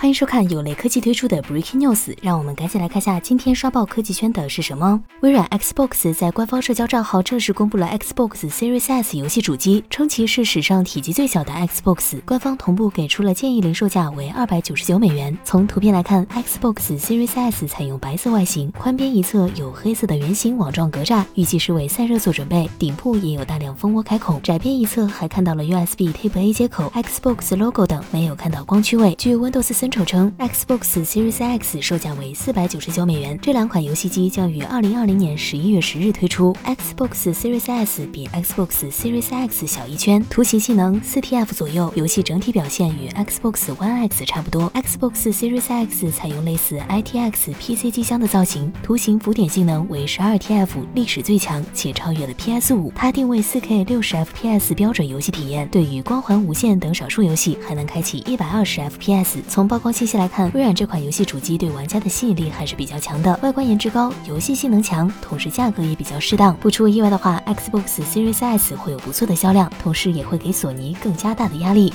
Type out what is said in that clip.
欢迎收看有雷科技推出的 Breaking News，让我们赶紧来看下今天刷爆科技圈的是什么。微软 Xbox 在官方社交账号正式公布了 Xbox Series S 游戏主机，称其是史上体积最小的 Xbox。官方同步给出了建议零售价为二百九十九美元。从图片来看，Xbox Series S 采用白色外形，宽边一侧有黑色的圆形网状格栅，预计是为散热做准备。顶部也有大量蜂窝开孔，窄边一侧还看到了 USB Type A 接口、Xbox logo 等，没有看到光驱位。据 Windows 丑称，Xbox Series X 售价为四百九十九美元。这两款游戏机将于二零二零年十一月十日推出。Xbox Series S 比 Xbox Series X 小一圈，图形性能四 TF 左右，游戏整体表现与 Xbox One X 差不多。Xbox Series X 采用类似 ITX PC 机箱的造型，图形浮点性能为十二 TF，历史最强，且超越了 PS 五。它定位四 K 六十 FPS 标准游戏体验，对于光环无限等少数游戏还能开启一百二十 FPS。从包曝光信息来看，微软这款游戏主机对玩家的吸引力还是比较强的，外观颜值高，游戏性能强，同时价格也比较适当。不出意外的话，Xbox Series S 会有不错的销量，同时也会给索尼更加大的压力。